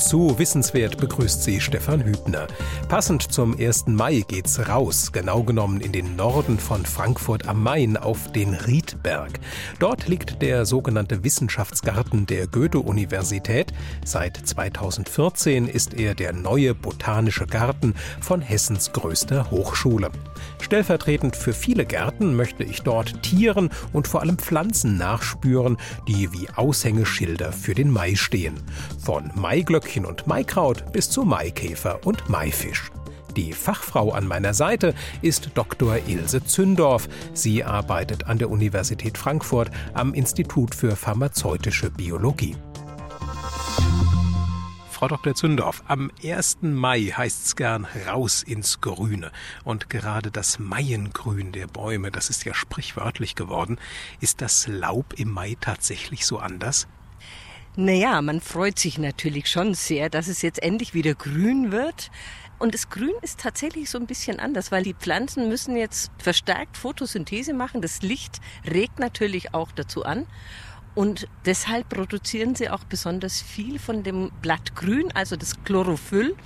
Zu Wissenswert begrüßt sie Stefan Hübner. Passend zum 1. Mai geht's raus, genau genommen in den Norden von Frankfurt am Main auf den Riedberg. Dort liegt der sogenannte Wissenschaftsgarten der Goethe-Universität. Seit 2014 ist er der neue botanische Garten von Hessens größter Hochschule. Stellvertretend für viele Gärten möchte ich dort Tieren und vor allem Pflanzen nachspüren, die wie Aushängeschilder für den Mai stehen. Von Maiglöckchen Glöckchen und Maikraut bis zu Maikäfer und Maifisch. Die Fachfrau an meiner Seite ist Dr. Ilse Zündorf. Sie arbeitet an der Universität Frankfurt am Institut für pharmazeutische Biologie. Frau Dr. Zündorf, am 1. Mai heißt es gern raus ins Grüne. Und gerade das Maiengrün der Bäume, das ist ja sprichwörtlich geworden. Ist das Laub im Mai tatsächlich so anders? Naja, man freut sich natürlich schon sehr, dass es jetzt endlich wieder grün wird. Und das Grün ist tatsächlich so ein bisschen anders, weil die Pflanzen müssen jetzt verstärkt Photosynthese machen. Das Licht regt natürlich auch dazu an. Und deshalb produzieren sie auch besonders viel von dem Blattgrün, also das Chlorophyll.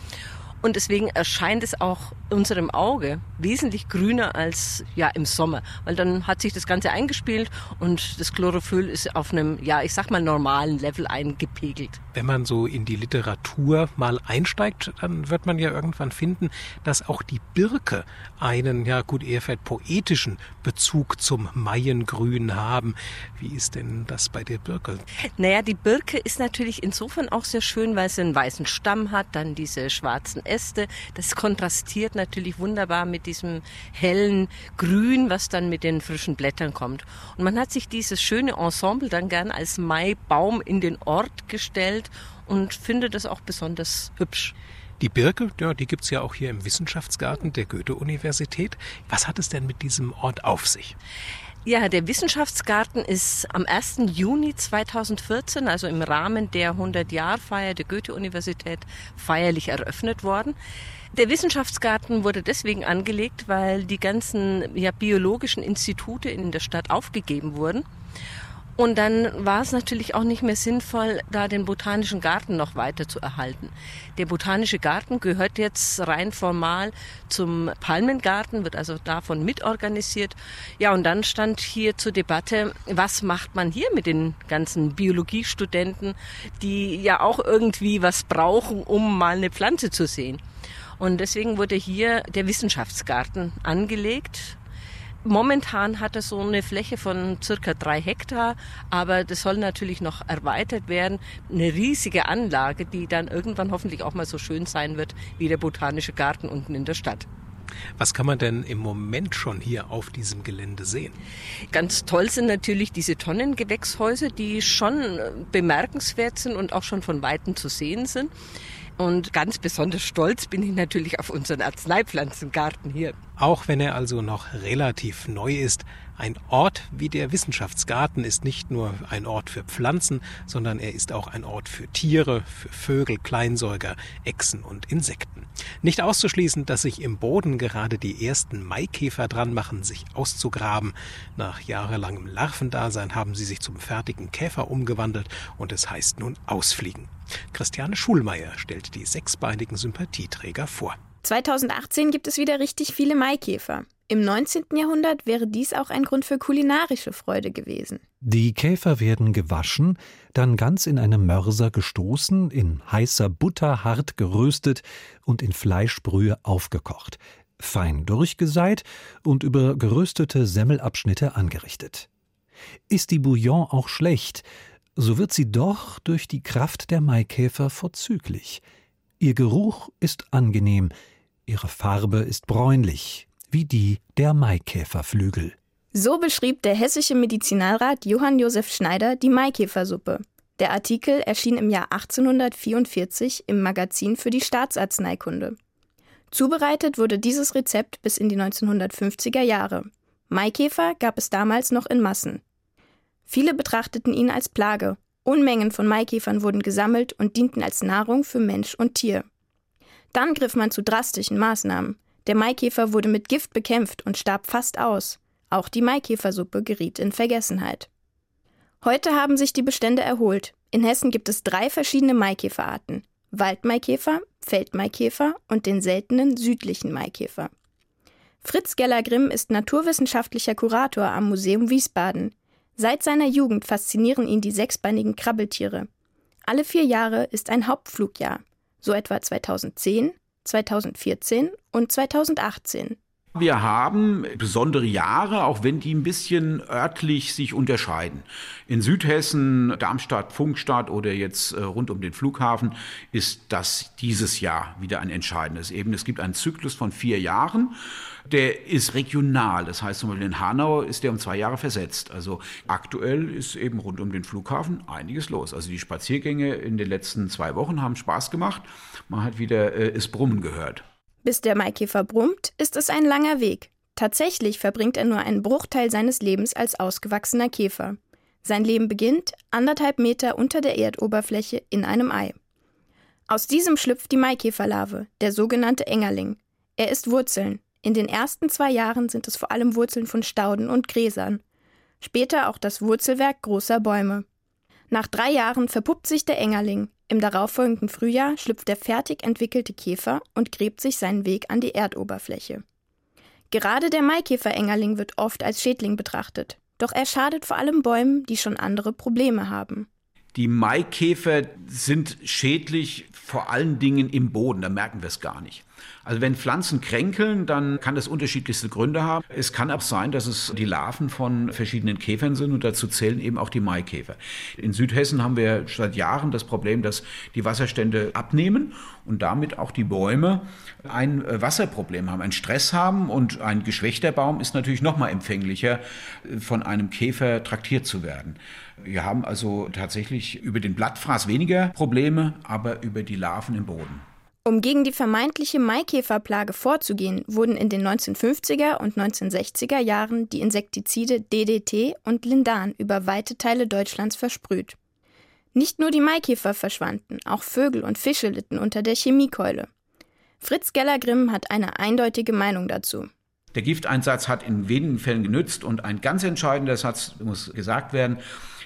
Und deswegen erscheint es auch unserem Auge wesentlich grüner als ja im Sommer, weil dann hat sich das Ganze eingespielt und das Chlorophyll ist auf einem ja ich sag mal normalen Level eingepegelt. Wenn man so in die Literatur mal einsteigt, dann wird man ja irgendwann finden, dass auch die Birke einen ja gut eher vielleicht poetischen Bezug zum Maiengrün haben. Wie ist denn das bei der Birke? Naja, die Birke ist natürlich insofern auch sehr schön, weil sie einen weißen Stamm hat, dann diese schwarzen Äste. Das kontrastiert natürlich wunderbar mit diesem hellen Grün, was dann mit den frischen Blättern kommt. Und man hat sich dieses schöne Ensemble dann gern als Maibaum in den Ort gestellt und findet das auch besonders hübsch. Die Birke, ja, die gibt's ja auch hier im Wissenschaftsgarten der Goethe-Universität. Was hat es denn mit diesem Ort auf sich? Ja, der Wissenschaftsgarten ist am 1. Juni 2014, also im Rahmen der 100-Jahr-Feier der Goethe-Universität, feierlich eröffnet worden. Der Wissenschaftsgarten wurde deswegen angelegt, weil die ganzen ja, biologischen Institute in der Stadt aufgegeben wurden. Und dann war es natürlich auch nicht mehr sinnvoll, da den botanischen Garten noch weiter zu erhalten. Der botanische Garten gehört jetzt rein formal zum Palmengarten, wird also davon mitorganisiert. Ja, und dann stand hier zur Debatte, was macht man hier mit den ganzen Biologiestudenten, die ja auch irgendwie was brauchen, um mal eine Pflanze zu sehen. Und deswegen wurde hier der Wissenschaftsgarten angelegt Momentan hat er so eine Fläche von circa drei Hektar, aber das soll natürlich noch erweitert werden. Eine riesige Anlage, die dann irgendwann hoffentlich auch mal so schön sein wird wie der Botanische Garten unten in der Stadt. Was kann man denn im Moment schon hier auf diesem Gelände sehen? Ganz toll sind natürlich diese Tonnengewächshäuser, die schon bemerkenswert sind und auch schon von Weitem zu sehen sind. Und ganz besonders stolz bin ich natürlich auf unseren Arzneipflanzengarten hier. Auch wenn er also noch relativ neu ist, ein Ort wie der Wissenschaftsgarten ist nicht nur ein Ort für Pflanzen, sondern er ist auch ein Ort für Tiere, für Vögel, Kleinsäuger, Echsen und Insekten. Nicht auszuschließen, dass sich im Boden gerade die ersten Maikäfer dran machen, sich auszugraben. Nach jahrelangem Larvendasein haben sie sich zum fertigen Käfer umgewandelt und es heißt nun ausfliegen. Christiane Schulmeier stellt die sechsbeinigen Sympathieträger vor. 2018 gibt es wieder richtig viele Maikäfer. Im 19. Jahrhundert wäre dies auch ein Grund für kulinarische Freude gewesen. Die Käfer werden gewaschen, dann ganz in eine Mörser gestoßen, in heißer Butter hart geröstet und in Fleischbrühe aufgekocht, fein durchgeseit und über geröstete Semmelabschnitte angerichtet. Ist die Bouillon auch schlecht, so wird sie doch durch die Kraft der Maikäfer vorzüglich. Ihr Geruch ist angenehm, ihre Farbe ist bräunlich, wie die der Maikäferflügel. So beschrieb der hessische Medizinalrat Johann Josef Schneider die Maikäfersuppe. Der Artikel erschien im Jahr 1844 im Magazin für die Staatsarzneikunde. Zubereitet wurde dieses Rezept bis in die 1950er Jahre. Maikäfer gab es damals noch in Massen. Viele betrachteten ihn als Plage. Unmengen von Maikäfern wurden gesammelt und dienten als Nahrung für Mensch und Tier. Dann griff man zu drastischen Maßnahmen. Der Maikäfer wurde mit Gift bekämpft und starb fast aus. Auch die Maikäfersuppe geriet in Vergessenheit. Heute haben sich die Bestände erholt. In Hessen gibt es drei verschiedene Maikäferarten. Waldmaikäfer, Feldmaikäfer und den seltenen südlichen Maikäfer. Fritz Geller-Grimm ist naturwissenschaftlicher Kurator am Museum Wiesbaden. Seit seiner Jugend faszinieren ihn die sechsbeinigen Krabbeltiere. Alle vier Jahre ist ein Hauptflugjahr, so etwa 2010, 2014 und 2018. Wir haben besondere Jahre, auch wenn die ein bisschen örtlich sich unterscheiden. In Südhessen, Darmstadt, Funkstadt oder jetzt äh, rund um den Flughafen ist das dieses Jahr wieder ein entscheidendes. Eben, es gibt einen Zyklus von vier Jahren. Der ist regional. Das heißt zum Beispiel in Hanau ist der um zwei Jahre versetzt. Also aktuell ist eben rund um den Flughafen einiges los. Also die Spaziergänge in den letzten zwei Wochen haben Spaß gemacht. Man hat wieder äh, es Brummen gehört. Bis der Maikäfer brummt, ist es ein langer Weg. Tatsächlich verbringt er nur einen Bruchteil seines Lebens als ausgewachsener Käfer. Sein Leben beginnt anderthalb Meter unter der Erdoberfläche in einem Ei. Aus diesem schlüpft die Maikäferlarve, der sogenannte Engerling. Er isst Wurzeln. In den ersten zwei Jahren sind es vor allem Wurzeln von Stauden und Gräsern. Später auch das Wurzelwerk großer Bäume. Nach drei Jahren verpuppt sich der Engerling. Im darauffolgenden Frühjahr schlüpft der fertig entwickelte Käfer und gräbt sich seinen Weg an die Erdoberfläche. Gerade der Maikäfer-Engerling wird oft als Schädling betrachtet, doch er schadet vor allem Bäumen, die schon andere Probleme haben. Die Maikäfer sind schädlich vor allen Dingen im Boden, da merken wir es gar nicht. Also wenn Pflanzen kränkeln, dann kann das unterschiedlichste Gründe haben. Es kann auch sein, dass es die Larven von verschiedenen Käfern sind und dazu zählen eben auch die Maikäfer. In Südhessen haben wir seit Jahren das Problem, dass die Wasserstände abnehmen und damit auch die Bäume ein äh, Wasserproblem haben, einen Stress haben und ein geschwächter Baum ist natürlich noch mal empfänglicher, äh, von einem Käfer traktiert zu werden. Wir haben also tatsächlich über den Blattfraß weniger Probleme, aber über die Larven im Boden. Um gegen die vermeintliche Maikäferplage vorzugehen, wurden in den 1950er und 1960er Jahren die Insektizide DDT und Lindan über weite Teile Deutschlands versprüht. Nicht nur die Maikäfer verschwanden, auch Vögel und Fische litten unter der Chemiekeule. Fritz Geller-Grimm hat eine eindeutige Meinung dazu. Der Gifteinsatz hat in wenigen Fällen genützt und ein ganz entscheidender Satz muss gesagt werden,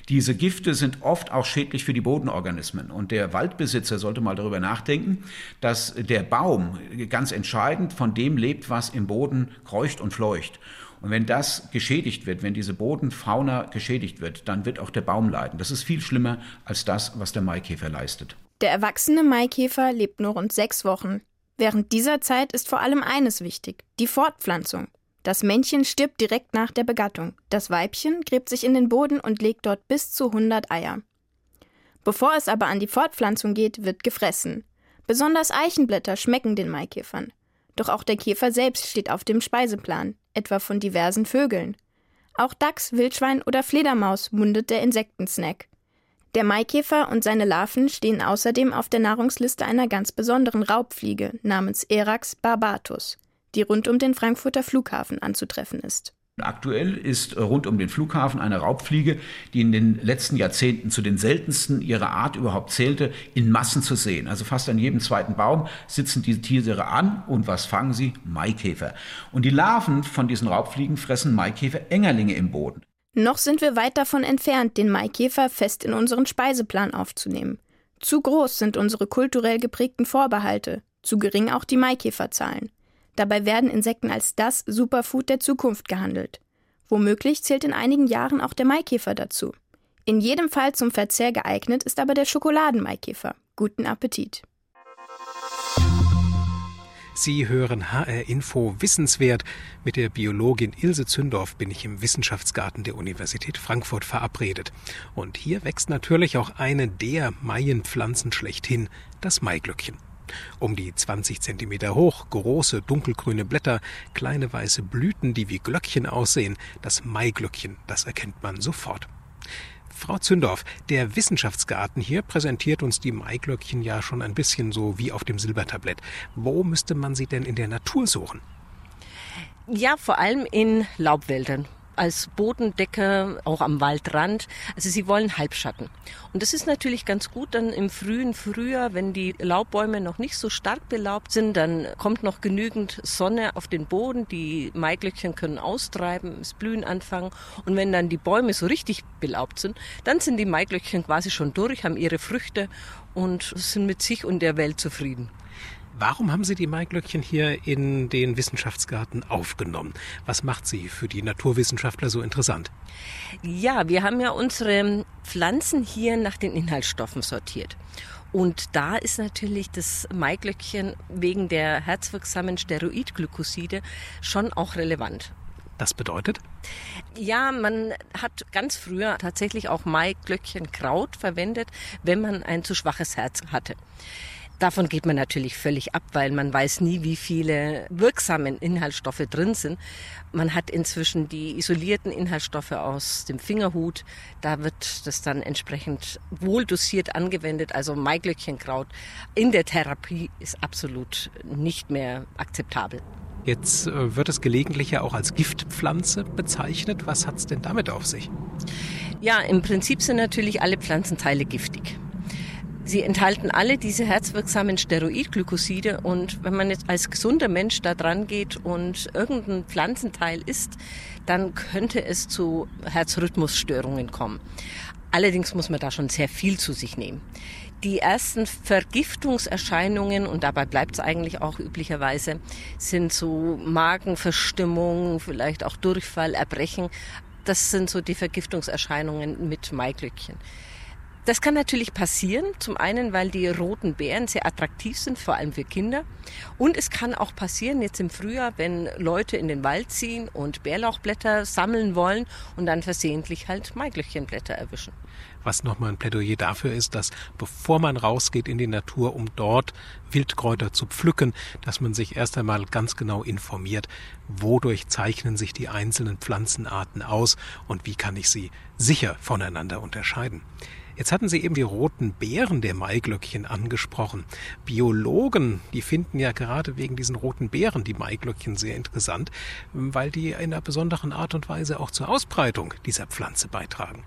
diese Gifte sind oft auch schädlich für die Bodenorganismen. Und der Waldbesitzer sollte mal darüber nachdenken, dass der Baum ganz entscheidend von dem lebt, was im Boden kreucht und fleucht. Und wenn das geschädigt wird, wenn diese Bodenfauna geschädigt wird, dann wird auch der Baum leiden. Das ist viel schlimmer als das, was der Maikäfer leistet. Der erwachsene Maikäfer lebt nur rund sechs Wochen. Während dieser Zeit ist vor allem eines wichtig, die Fortpflanzung. Das Männchen stirbt direkt nach der Begattung. Das Weibchen gräbt sich in den Boden und legt dort bis zu 100 Eier. Bevor es aber an die Fortpflanzung geht, wird gefressen. Besonders Eichenblätter schmecken den Maikäfern. Doch auch der Käfer selbst steht auf dem Speiseplan, etwa von diversen Vögeln. Auch Dachs, Wildschwein oder Fledermaus mundet der Insektensnack. Der Maikäfer und seine Larven stehen außerdem auf der Nahrungsliste einer ganz besonderen Raubfliege namens Erax barbatus die rund um den Frankfurter Flughafen anzutreffen ist. Aktuell ist rund um den Flughafen eine Raubfliege, die in den letzten Jahrzehnten zu den seltensten ihrer Art überhaupt zählte, in Massen zu sehen. Also fast an jedem zweiten Baum sitzen diese Tiere an und was fangen sie? Maikäfer. Und die Larven von diesen Raubfliegen fressen Maikäfer-Engerlinge im Boden. Noch sind wir weit davon entfernt, den Maikäfer fest in unseren Speiseplan aufzunehmen. Zu groß sind unsere kulturell geprägten Vorbehalte, zu gering auch die Maikäferzahlen. Dabei werden Insekten als das Superfood der Zukunft gehandelt. Womöglich zählt in einigen Jahren auch der Maikäfer dazu. In jedem Fall zum Verzehr geeignet ist aber der Schokoladenmaikäfer. Guten Appetit! Sie hören HR Info Wissenswert. Mit der Biologin Ilse Zündorf bin ich im Wissenschaftsgarten der Universität Frankfurt verabredet. Und hier wächst natürlich auch eine der Maienpflanzen schlechthin, das Maiglöckchen. Um die 20 Zentimeter hoch, große dunkelgrüne Blätter, kleine weiße Blüten, die wie Glöckchen aussehen. Das Maiglöckchen, das erkennt man sofort. Frau Zündorf, der Wissenschaftsgarten hier präsentiert uns die Maiglöckchen ja schon ein bisschen so wie auf dem Silbertablett. Wo müsste man sie denn in der Natur suchen? Ja, vor allem in Laubwäldern. Als Bodendecker, auch am Waldrand. Also sie wollen Halbschatten. Und das ist natürlich ganz gut dann im frühen Frühjahr, wenn die Laubbäume noch nicht so stark belaubt sind, dann kommt noch genügend Sonne auf den Boden, die Maiglöckchen können austreiben, das Blühen anfangen. Und wenn dann die Bäume so richtig belaubt sind, dann sind die Maiglöckchen quasi schon durch, haben ihre Früchte und sind mit sich und der Welt zufrieden. Warum haben Sie die Maiglöckchen hier in den Wissenschaftsgarten aufgenommen? Was macht sie für die Naturwissenschaftler so interessant? Ja, wir haben ja unsere Pflanzen hier nach den Inhaltsstoffen sortiert. Und da ist natürlich das Maiglöckchen wegen der herzwirksamen Steroidglykoside schon auch relevant. Das bedeutet? Ja, man hat ganz früher tatsächlich auch Maiglöckchenkraut verwendet, wenn man ein zu schwaches Herz hatte. Davon geht man natürlich völlig ab, weil man weiß nie, wie viele wirksamen Inhaltsstoffe drin sind. Man hat inzwischen die isolierten Inhaltsstoffe aus dem Fingerhut. Da wird das dann entsprechend wohl dosiert angewendet. Also Maiglöckchenkraut in der Therapie ist absolut nicht mehr akzeptabel. Jetzt äh, wird es gelegentlich ja auch als Giftpflanze bezeichnet. Was hat es denn damit auf sich? Ja, im Prinzip sind natürlich alle Pflanzenteile giftig. Sie enthalten alle diese herzwirksamen Steroidglykoside und wenn man jetzt als gesunder Mensch da dran geht und irgendein Pflanzenteil isst, dann könnte es zu Herzrhythmusstörungen kommen. Allerdings muss man da schon sehr viel zu sich nehmen. Die ersten Vergiftungserscheinungen, und dabei bleibt es eigentlich auch üblicherweise, sind so Magenverstimmung, vielleicht auch Durchfall, Erbrechen. Das sind so die Vergiftungserscheinungen mit Maiglöckchen. Das kann natürlich passieren. Zum einen, weil die roten Beeren sehr attraktiv sind, vor allem für Kinder. Und es kann auch passieren jetzt im Frühjahr, wenn Leute in den Wald ziehen und Bärlauchblätter sammeln wollen und dann versehentlich halt Maiglöckchenblätter erwischen. Was nochmal ein Plädoyer dafür ist, dass bevor man rausgeht in die Natur, um dort Wildkräuter zu pflücken, dass man sich erst einmal ganz genau informiert, wodurch zeichnen sich die einzelnen Pflanzenarten aus und wie kann ich sie sicher voneinander unterscheiden. Jetzt hatten Sie eben die roten Beeren der Maiglöckchen angesprochen. Biologen, die finden ja gerade wegen diesen roten Beeren die Maiglöckchen sehr interessant, weil die in einer besonderen Art und Weise auch zur Ausbreitung dieser Pflanze beitragen.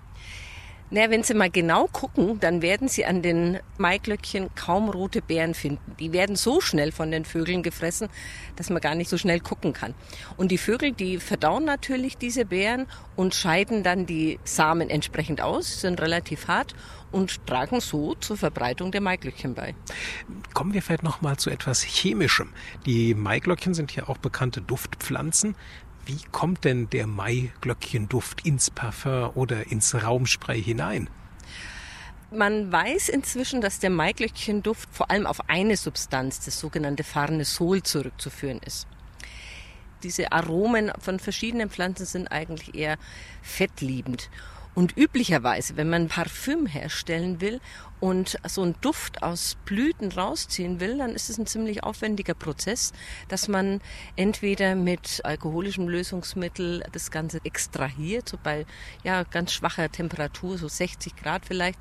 Naja, wenn Sie mal genau gucken, dann werden Sie an den Maiglöckchen kaum rote Beeren finden. Die werden so schnell von den Vögeln gefressen, dass man gar nicht so schnell gucken kann. Und die Vögel, die verdauen natürlich diese Beeren und scheiden dann die Samen entsprechend aus, sind relativ hart und tragen so zur Verbreitung der Maiglöckchen bei. Kommen wir vielleicht noch mal zu etwas Chemischem. Die Maiglöckchen sind ja auch bekannte Duftpflanzen. Wie kommt denn der Maiglöckchenduft ins Parfum oder ins Raumspray hinein? Man weiß inzwischen, dass der Maiglöckchenduft vor allem auf eine Substanz, das sogenannte Farnesol, zurückzuführen ist. Diese Aromen von verschiedenen Pflanzen sind eigentlich eher fettliebend. Und üblicherweise, wenn man Parfüm herstellen will und so einen Duft aus Blüten rausziehen will, dann ist es ein ziemlich aufwendiger Prozess, dass man entweder mit alkoholischem Lösungsmittel das Ganze extrahiert, so bei ja, ganz schwacher Temperatur, so 60 Grad vielleicht,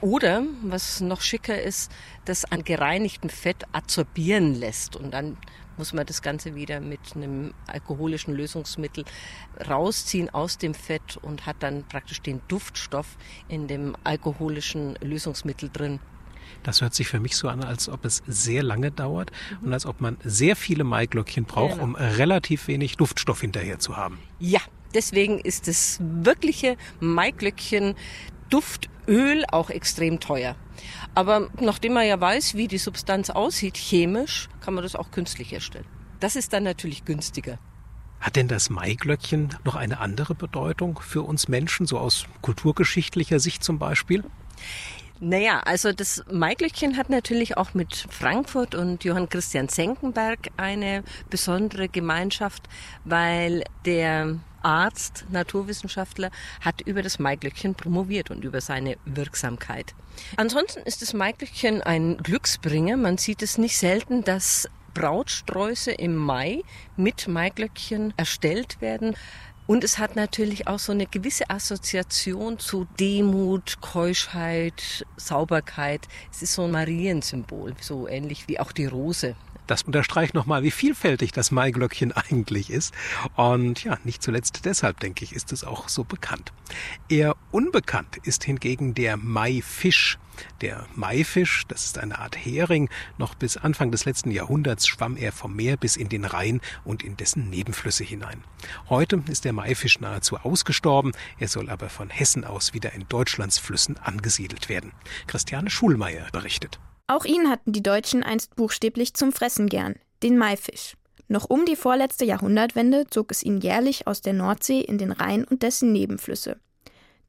oder, was noch schicker ist, das an gereinigtem Fett adsorbieren lässt und dann muss man das Ganze wieder mit einem alkoholischen Lösungsmittel rausziehen aus dem Fett und hat dann praktisch den Duftstoff in dem alkoholischen Lösungsmittel drin. Das hört sich für mich so an, als ob es sehr lange dauert mhm. und als ob man sehr viele Maiglöckchen braucht, genau. um relativ wenig Duftstoff hinterher zu haben. Ja, deswegen ist das wirkliche Maiglöckchen Duftöl auch extrem teuer. Aber nachdem man ja weiß, wie die Substanz aussieht, chemisch, kann man das auch künstlich herstellen. Das ist dann natürlich günstiger. Hat denn das Maiglöckchen noch eine andere Bedeutung für uns Menschen, so aus kulturgeschichtlicher Sicht zum Beispiel? Naja, also das Maiglöckchen hat natürlich auch mit Frankfurt und Johann Christian Senckenberg eine besondere Gemeinschaft, weil der Arzt, Naturwissenschaftler, hat über das Maiglöckchen promoviert und über seine Wirksamkeit. Ansonsten ist das Maiglöckchen ein Glücksbringer. Man sieht es nicht selten, dass Brautsträuße im Mai mit Maiglöckchen erstellt werden. Und es hat natürlich auch so eine gewisse Assoziation zu Demut, Keuschheit, Sauberkeit. Es ist so ein Mariensymbol, so ähnlich wie auch die Rose Das unterstreicht nochmal, wie vielfältig das Maiglöckchen eigentlich ist. Und ja, nicht zuletzt deshalb, denke ich, ist es auch so bekannt. Eher unbekannt ist hingegen der Maifisch. Der Maifisch, das ist eine Art Hering, noch bis Anfang des letzten Jahrhunderts schwamm er vom Meer bis in den Rhein und in dessen Nebenflüsse hinein. Heute ist der Maifisch nahezu ausgestorben, er soll aber von Hessen aus wieder in Deutschlands Flüssen angesiedelt werden. Christiane Schulmeier berichtet. Auch ihn hatten die Deutschen einst buchstäblich zum Fressen gern, den Maifisch. Noch um die vorletzte Jahrhundertwende zog es ihn jährlich aus der Nordsee in den Rhein und dessen Nebenflüsse.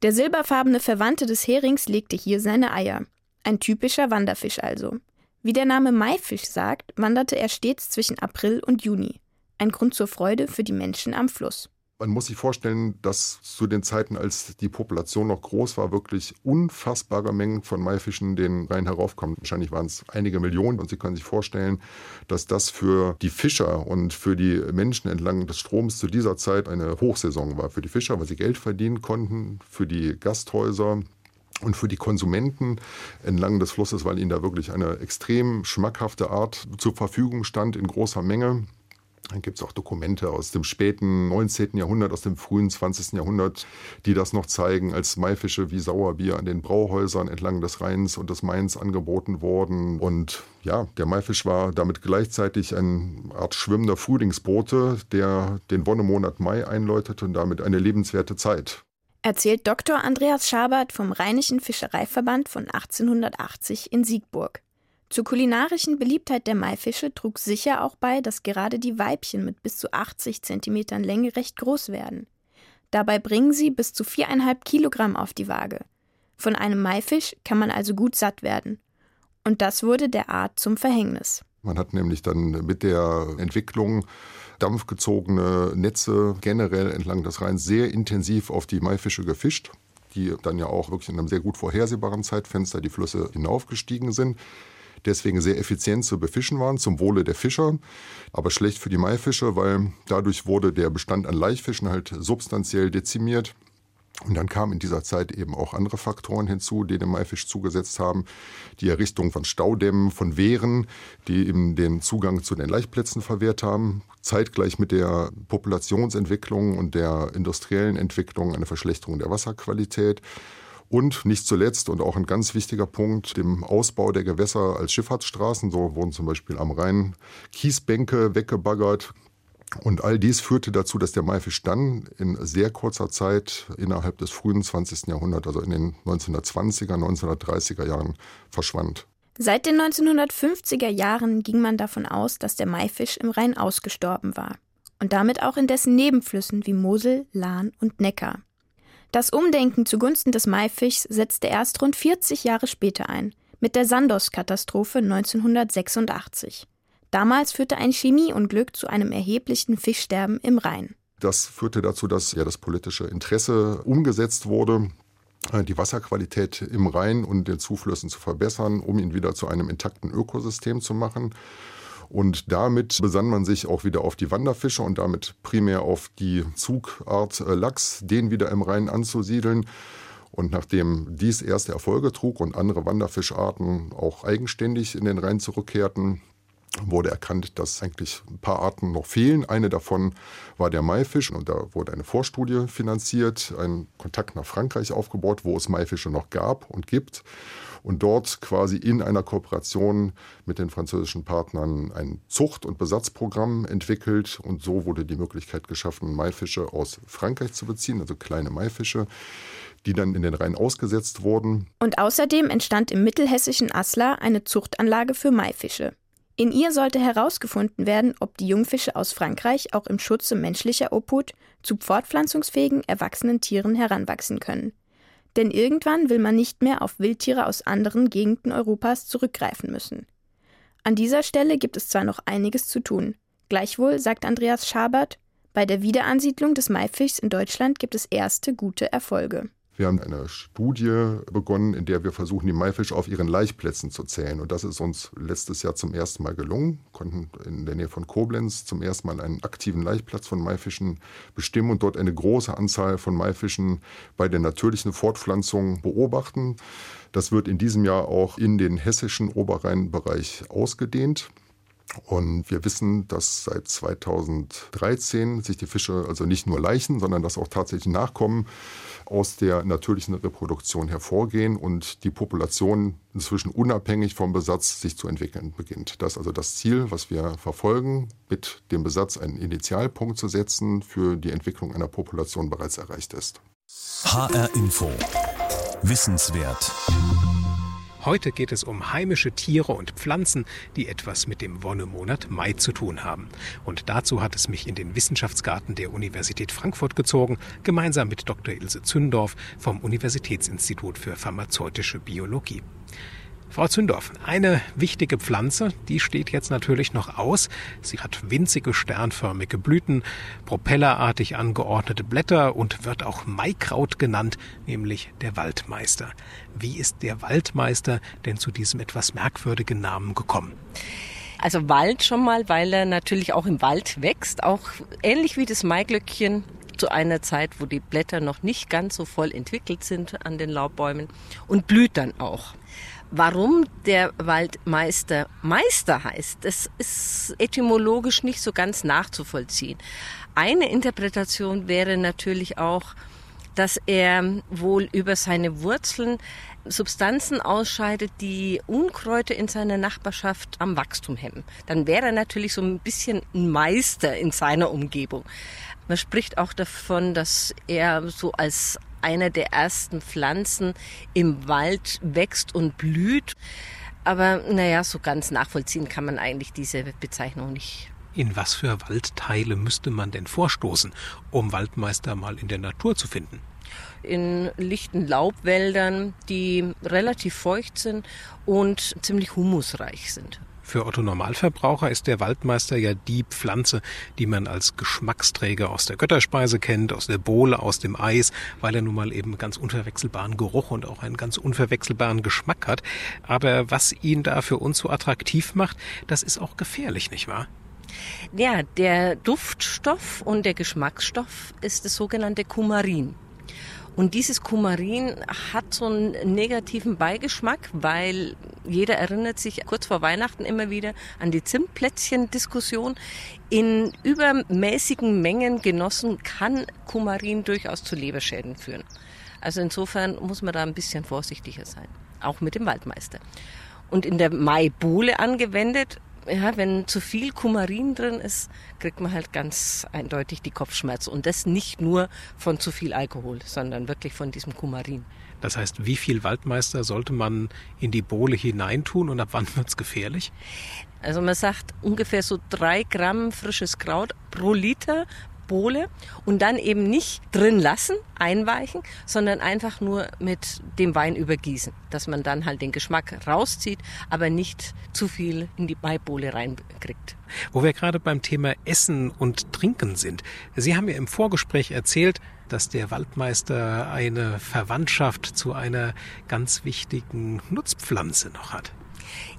Der silberfarbene Verwandte des Herings legte hier seine Eier. Ein typischer Wanderfisch also. Wie der Name Maifisch sagt, wanderte er stets zwischen April und Juni. Ein Grund zur Freude für die Menschen am Fluss. Man muss sich vorstellen, dass zu den Zeiten, als die Population noch groß war, wirklich unfassbare Mengen von Maifischen den Rhein heraufkommen. Wahrscheinlich waren es einige Millionen und Sie können sich vorstellen, dass das für die Fischer und für die Menschen entlang des Stroms zu dieser Zeit eine Hochsaison war. Für die Fischer, weil sie Geld verdienen konnten, für die Gasthäuser, und für die Konsumenten entlang des Flusses, weil ihnen da wirklich eine extrem schmackhafte Art zur Verfügung stand in großer Menge. Dann gibt es auch Dokumente aus dem späten 19. Jahrhundert, aus dem frühen 20. Jahrhundert, die das noch zeigen, als Maifische wie Sauerbier an den Brauhäusern entlang des Rheins und des Mains angeboten wurden. Und ja, der Maifisch war damit gleichzeitig eine Art schwimmender Frühlingsbote, der den Wonnemonat Mai einläutete und damit eine lebenswerte Zeit. Erzählt Dr. Andreas Schabert vom Rheinischen Fischereiverband von 1880 in Siegburg. Zur kulinarischen Beliebtheit der Maifische trug sicher auch bei, dass gerade die Weibchen mit bis zu 80 cm Länge recht groß werden. Dabei bringen sie bis zu 4,5 Kilogramm auf die Waage. Von einem Maifisch kann man also gut satt werden. Und das wurde der Art zum Verhängnis. Man hat nämlich dann mit der Entwicklung dampfgezogene Netze generell entlang des Rheins sehr intensiv auf die Maifische gefischt, die dann ja auch wirklich in einem sehr gut vorhersehbaren Zeitfenster die Flüsse hinaufgestiegen sind deswegen sehr effizient zu befischen waren, zum Wohle der Fischer, aber schlecht für die Maifische, weil dadurch wurde der Bestand an Laichfischen halt substanziell dezimiert. Und dann kamen in dieser Zeit eben auch andere Faktoren hinzu, die dem Maifisch zugesetzt haben. Die Errichtung von Staudämmen, von Wehren, die eben den Zugang zu den Laichplätzen verwehrt haben. Zeitgleich mit der Populationsentwicklung und der industriellen Entwicklung eine Verschlechterung der Wasserqualität. Und nicht zuletzt und auch ein ganz wichtiger Punkt, dem Ausbau der Gewässer als Schifffahrtsstraßen. So wurden zum Beispiel am Rhein Kiesbänke weggebaggert. Und all dies führte dazu, dass der Maifisch dann in sehr kurzer Zeit innerhalb des frühen 20. Jahrhunderts, also in den 1920er, 1930er Jahren, verschwand. Seit den 1950er Jahren ging man davon aus, dass der Maifisch im Rhein ausgestorben war. Und damit auch in dessen Nebenflüssen wie Mosel, Lahn und Neckar. Das Umdenken zugunsten des Maifischs setzte erst rund 40 Jahre später ein, mit der Sandos-Katastrophe 1986. Damals führte ein Chemieunglück zu einem erheblichen Fischsterben im Rhein. Das führte dazu, dass ja das politische Interesse umgesetzt wurde, äh, die Wasserqualität im Rhein und den Zuflüssen zu verbessern, um ihn wieder zu einem intakten Ökosystem zu machen. Und damit besann man sich auch wieder auf die Wanderfische und damit primär auf die Zugart äh, Lachs, den wieder im Rhein anzusiedeln. Und nachdem dies erste Erfolge trug und andere Wanderfischarten auch eigenständig in den Rhein zurückkehrten, wurde erkannt, dass eigentlich ein paar Arten noch fehlen. Eine davon war der Maifisch und da wurde eine Vorstudie finanziert, ein Kontakt nach Frankreich aufgebaut, wo es Maifische noch gab und gibt und dort quasi in einer Kooperation mit den französischen Partnern ein Zucht- und Besatzprogramm entwickelt und so wurde die Möglichkeit geschaffen, Maifische aus Frankreich zu beziehen, also kleine Maifische die dann in den Rhein ausgesetzt wurden. Und außerdem entstand im mittelhessischen Aslar eine Zuchtanlage für Maifische. In ihr sollte herausgefunden werden, ob die Jungfische aus Frankreich auch im Schutze menschlicher Obhut zu fortpflanzungsfähigen erwachsenen Tieren heranwachsen können. Denn irgendwann will man nicht mehr auf Wildtiere aus anderen Gegenden Europas zurückgreifen müssen. An dieser Stelle gibt es zwar noch einiges zu tun. Gleichwohl, sagt Andreas Schabert, bei der Wiederansiedlung des Maifischs in Deutschland gibt es erste gute Erfolge. Wir haben eine Studie begonnen, in der wir versuchen, die Maifische auf ihren Laichplätzen zu zählen. Und das ist uns letztes Jahr zum ersten Mal gelungen. Konnten in der Nähe von Koblenz zum ersten Mal einen aktiven Laichplatz von Maifischen bestimmen und dort eine große Anzahl von Maifischen bei der natürlichen Fortpflanzung beobachten. Das wird in diesem Jahr auch in den hessischen Oberrheinbereich ausgedehnt. Und wir wissen, dass seit 2013 sich die Fische also nicht nur leichen, sondern dass auch tatsächlich Nachkommen aus der natürlichen Reproduktion hervorgehen und die Population inzwischen unabhängig vom Besatz sich zu entwickeln beginnt. Das ist also das Ziel, was wir verfolgen, mit dem Besatz einen Initialpunkt zu setzen für die Entwicklung einer Population bereits erreicht ist. HR Info. Wissenswert. Heute geht es um heimische Tiere und Pflanzen, die etwas mit dem Wonnemonat Mai zu tun haben. Und dazu hat es mich in den Wissenschaftsgarten der Universität Frankfurt gezogen, gemeinsam mit Dr. Ilse Zündorf vom Universitätsinstitut für pharmazeutische Biologie. Frau Zündorf, eine wichtige Pflanze, die steht jetzt natürlich noch aus. Sie hat winzige sternförmige Blüten, propellerartig angeordnete Blätter und wird auch Maikraut genannt, nämlich der Waldmeister. Wie ist der Waldmeister denn zu diesem etwas merkwürdigen Namen gekommen? Also Wald schon mal, weil er natürlich auch im Wald wächst, auch ähnlich wie das Maiglöckchen zu einer Zeit, wo die Blätter noch nicht ganz so voll entwickelt sind an den Laubbäumen und blüht dann auch. Warum der Waldmeister Meister heißt, das ist etymologisch nicht so ganz nachzuvollziehen. Eine Interpretation wäre natürlich auch, dass er wohl über seine Wurzeln Substanzen ausscheidet, die Unkräuter in seiner Nachbarschaft am Wachstum hemmen. Dann wäre er natürlich so ein bisschen ein Meister in seiner Umgebung. Man spricht auch davon, dass er so als einer der ersten Pflanzen im Wald wächst und blüht. Aber naja, so ganz nachvollziehen kann man eigentlich diese Bezeichnung nicht. In was für Waldteile müsste man denn vorstoßen, um Waldmeister mal in der Natur zu finden? in lichten Laubwäldern, die relativ feucht sind und ziemlich humusreich sind. Für Otto Normalverbraucher ist der Waldmeister ja die Pflanze, die man als Geschmacksträger aus der Götterspeise kennt, aus der Bohle, aus dem Eis, weil er nun mal eben ganz unverwechselbaren Geruch und auch einen ganz unverwechselbaren Geschmack hat. Aber was ihn da für uns so attraktiv macht, das ist auch gefährlich, nicht wahr? Ja, der Duftstoff und der Geschmacksstoff ist das sogenannte Kumarin. Und dieses Kumarin hat so einen negativen Beigeschmack, weil jeder erinnert sich kurz vor Weihnachten immer wieder an die Zimtplätzchen-Diskussion. In übermäßigen Mengen genossen kann Kumarin durchaus zu Leberschäden führen. Also insofern muss man da ein bisschen vorsichtiger sein, auch mit dem Waldmeister. Und in der Maibole angewendet ja, wenn zu viel Kumarin drin ist, kriegt man halt ganz eindeutig die Kopfschmerzen. Und das nicht nur von zu viel Alkohol, sondern wirklich von diesem Kumarin. Das heißt, wie viel Waldmeister sollte man in die Bohle hineintun und ab wann wird es gefährlich? Also man sagt ungefähr so drei Gramm frisches Kraut pro Liter Bohle und dann eben nicht drin lassen, einweichen, sondern einfach nur mit dem Wein übergießen, dass man dann halt den Geschmack rauszieht, aber nicht zu viel in die Beibohle reinkriegt. Wo wir gerade beim Thema Essen und Trinken sind. Sie haben mir im Vorgespräch erzählt, dass der Waldmeister eine Verwandtschaft zu einer ganz wichtigen Nutzpflanze noch hat.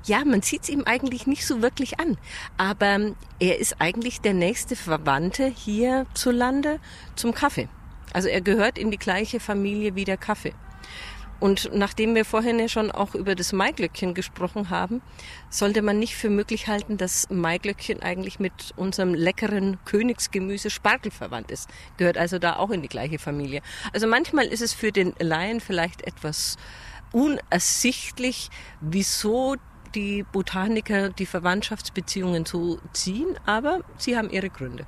Ja, man sieht es ihm eigentlich nicht so wirklich an. Aber er ist eigentlich der nächste Verwandte hier zu Lande zum Kaffee. Also er gehört in die gleiche Familie wie der Kaffee. Und nachdem wir vorhin ja schon auch über das Maiglöckchen gesprochen haben, sollte man nicht für möglich halten, dass Maiglöckchen eigentlich mit unserem leckeren Königsgemüse Spargel verwandt ist. Gehört also da auch in die gleiche Familie. Also manchmal ist es für den Laien vielleicht etwas unersichtlich, wieso die Botaniker die Verwandtschaftsbeziehungen so ziehen, aber sie haben ihre Gründe.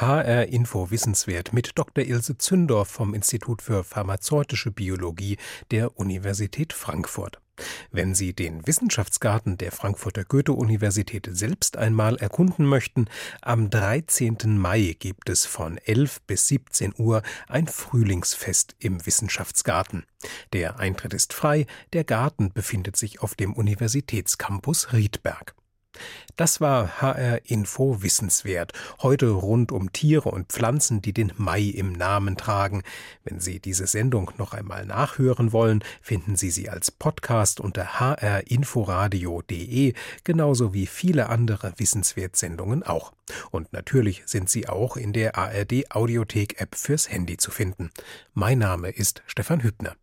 HR Info Wissenswert mit Dr. Ilse Zündorf vom Institut für pharmazeutische Biologie der Universität Frankfurt. Wenn Sie den Wissenschaftsgarten der Frankfurter Goethe-Universität selbst einmal erkunden möchten, am 13. Mai gibt es von 11 bis 17 Uhr ein Frühlingsfest im Wissenschaftsgarten. Der Eintritt ist frei, der Garten befindet sich auf dem Universitätscampus Riedberg. Das war HR Info Wissenswert. Heute rund um Tiere und Pflanzen, die den Mai im Namen tragen. Wenn Sie diese Sendung noch einmal nachhören wollen, finden Sie sie als Podcast unter hrinforadio.de, genauso wie viele andere Wissenswert-Sendungen auch. Und natürlich sind sie auch in der ARD Audiothek App fürs Handy zu finden. Mein Name ist Stefan Hübner.